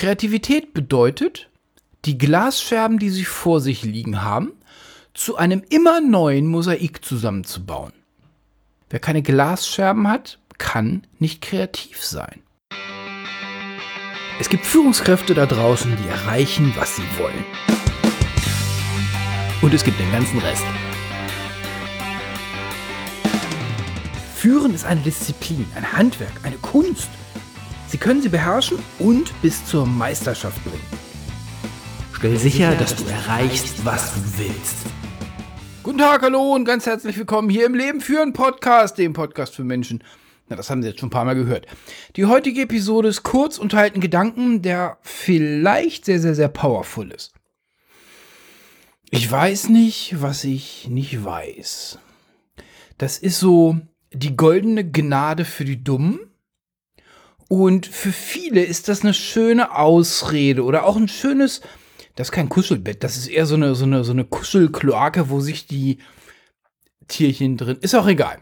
Kreativität bedeutet, die Glasscherben, die Sie vor sich liegen haben, zu einem immer neuen Mosaik zusammenzubauen. Wer keine Glasscherben hat, kann nicht kreativ sein. Es gibt Führungskräfte da draußen, die erreichen, was sie wollen. Und es gibt den ganzen Rest. Führen ist eine Disziplin, ein Handwerk, eine Kunst. Sie können sie beherrschen und bis zur Meisterschaft bringen. Stell sicher, dass du erreichst, was du willst. Guten Tag, hallo und ganz herzlich willkommen hier im Leben führen Podcast, dem Podcast für Menschen. Na, das haben Sie jetzt schon ein paar Mal gehört. Die heutige Episode ist kurz und halt ein Gedanken, der vielleicht sehr, sehr, sehr powerful ist. Ich weiß nicht, was ich nicht weiß. Das ist so die goldene Gnade für die Dummen. Und für viele ist das eine schöne Ausrede oder auch ein schönes, das ist kein Kuschelbett, das ist eher so eine, so eine, so eine Kuschelkloake, wo sich die Tierchen drin, ist auch egal.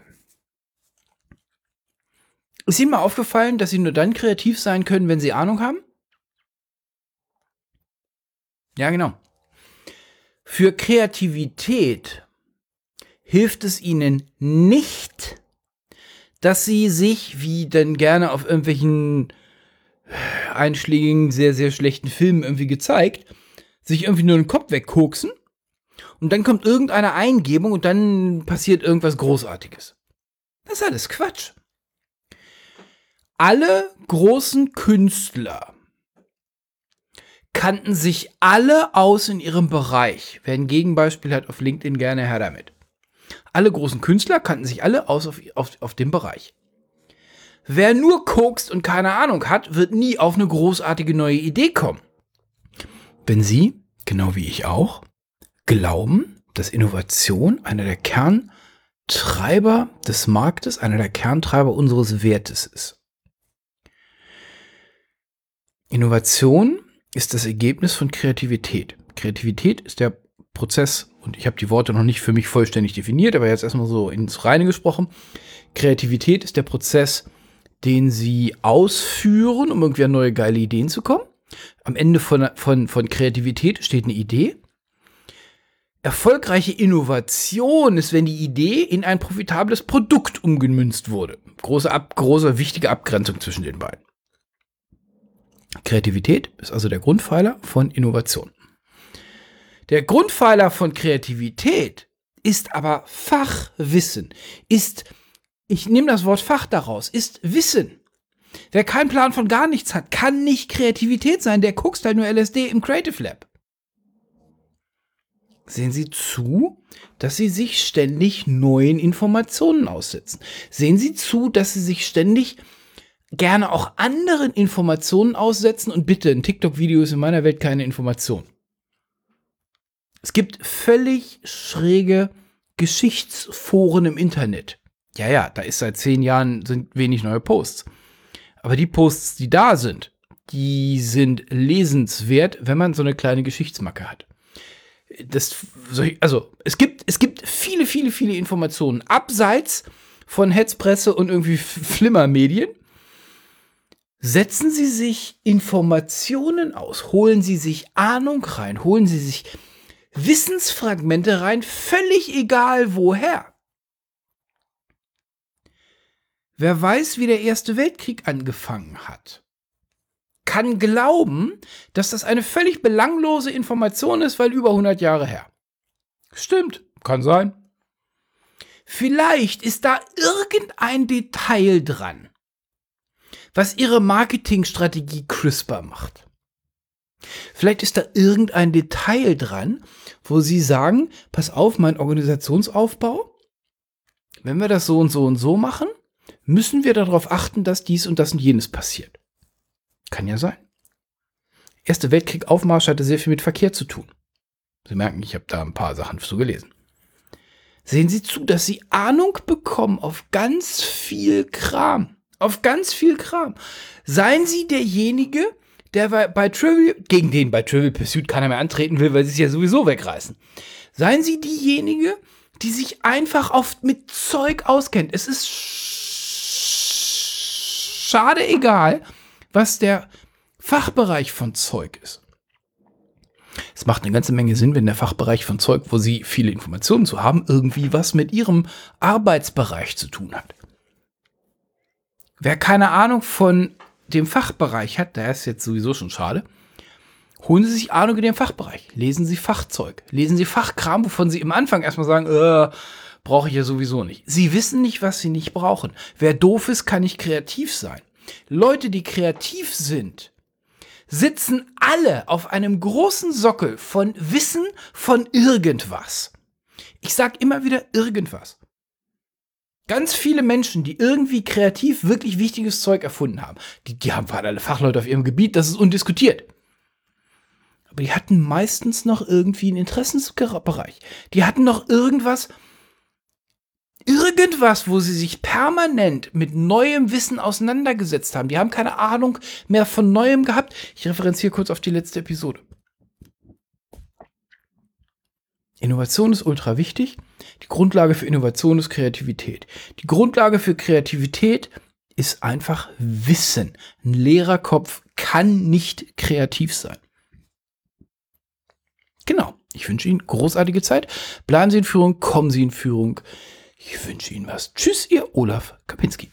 Ist Ihnen mal aufgefallen, dass Sie nur dann kreativ sein können, wenn Sie Ahnung haben? Ja, genau. Für Kreativität hilft es Ihnen nicht, dass sie sich, wie denn gerne auf irgendwelchen einschlägigen, sehr, sehr schlechten Filmen irgendwie gezeigt, sich irgendwie nur den Kopf wegkoksen und dann kommt irgendeine Eingebung und dann passiert irgendwas Großartiges. Das ist alles Quatsch. Alle großen Künstler kannten sich alle aus in ihrem Bereich. Wer ein Gegenbeispiel hat auf LinkedIn, gerne her damit. Alle großen Künstler kannten sich alle aus auf, auf, auf dem Bereich. Wer nur kokst und keine Ahnung hat, wird nie auf eine großartige neue Idee kommen. Wenn Sie, genau wie ich auch, glauben, dass Innovation einer der Kerntreiber des Marktes, einer der Kerntreiber unseres Wertes ist. Innovation ist das Ergebnis von Kreativität. Kreativität ist der Prozess, und ich habe die Worte noch nicht für mich vollständig definiert, aber jetzt erstmal so ins Reine gesprochen. Kreativität ist der Prozess, den sie ausführen, um irgendwie an neue geile Ideen zu kommen. Am Ende von, von, von Kreativität steht eine Idee. Erfolgreiche Innovation ist, wenn die Idee in ein profitables Produkt umgemünzt wurde. Große, ab, große wichtige Abgrenzung zwischen den beiden. Kreativität ist also der Grundpfeiler von Innovation. Der Grundpfeiler von Kreativität ist aber Fachwissen, ist, ich nehme das Wort Fach daraus, ist Wissen. Wer keinen Plan von gar nichts hat, kann nicht Kreativität sein, der guckt halt nur LSD im Creative Lab. Sehen Sie zu, dass Sie sich ständig neuen Informationen aussetzen. Sehen Sie zu, dass Sie sich ständig gerne auch anderen Informationen aussetzen und bitte, ein TikTok-Video ist in meiner Welt keine Information. Es gibt völlig schräge Geschichtsforen im Internet. Ja, ja, da ist seit zehn Jahren sind wenig neue Posts. Aber die Posts, die da sind, die sind lesenswert, wenn man so eine kleine Geschichtsmacke hat. Das, also, es gibt, es gibt viele, viele, viele Informationen abseits von Hetzpresse und irgendwie Flimmermedien. Setzen Sie sich Informationen aus, holen Sie sich Ahnung rein, holen Sie sich Wissensfragmente rein, völlig egal woher. Wer weiß, wie der Erste Weltkrieg angefangen hat, kann glauben, dass das eine völlig belanglose Information ist, weil über 100 Jahre her. Stimmt, kann sein. Vielleicht ist da irgendein Detail dran, was ihre Marketingstrategie CRISPR macht. Vielleicht ist da irgendein Detail dran, wo Sie sagen, pass auf, mein Organisationsaufbau, wenn wir das so und so und so machen, müssen wir darauf achten, dass dies und das und jenes passiert. Kann ja sein. Erste Weltkrieg Aufmarsch hatte sehr viel mit Verkehr zu tun. Sie merken, ich habe da ein paar Sachen zu gelesen. Sehen Sie zu, dass Sie Ahnung bekommen auf ganz viel Kram. Auf ganz viel Kram. Seien Sie derjenige, der bei, Trivial, gegen den bei Trivial Pursuit keiner mehr antreten will, weil sie es ja sowieso wegreißen. Seien Sie diejenige, die sich einfach oft mit Zeug auskennt. Es ist schade egal, was der Fachbereich von Zeug ist. Es macht eine ganze Menge Sinn, wenn der Fachbereich von Zeug, wo Sie viele Informationen zu haben, irgendwie was mit Ihrem Arbeitsbereich zu tun hat. Wer keine Ahnung von dem Fachbereich hat, der ist jetzt sowieso schon schade, holen Sie sich Ahnung in dem Fachbereich. Lesen Sie Fachzeug. Lesen Sie Fachkram, wovon Sie im Anfang erstmal sagen, äh, brauche ich ja sowieso nicht. Sie wissen nicht, was Sie nicht brauchen. Wer doof ist, kann nicht kreativ sein. Leute, die kreativ sind, sitzen alle auf einem großen Sockel von Wissen von irgendwas. Ich sag immer wieder irgendwas. Ganz viele Menschen, die irgendwie kreativ wirklich wichtiges Zeug erfunden haben, die, die haben waren alle Fachleute auf ihrem Gebiet, das ist undiskutiert. Aber die hatten meistens noch irgendwie einen Interessensbereich. Die hatten noch irgendwas, irgendwas, wo sie sich permanent mit neuem Wissen auseinandergesetzt haben. Die haben keine Ahnung mehr von Neuem gehabt. Ich referenziere kurz auf die letzte Episode. Innovation ist ultra wichtig. Die Grundlage für Innovation ist Kreativität. Die Grundlage für Kreativität ist einfach Wissen. Ein leerer Kopf kann nicht kreativ sein. Genau. Ich wünsche Ihnen großartige Zeit. Bleiben Sie in Führung, kommen Sie in Führung. Ich wünsche Ihnen was. Tschüss, Ihr Olaf Kapinski.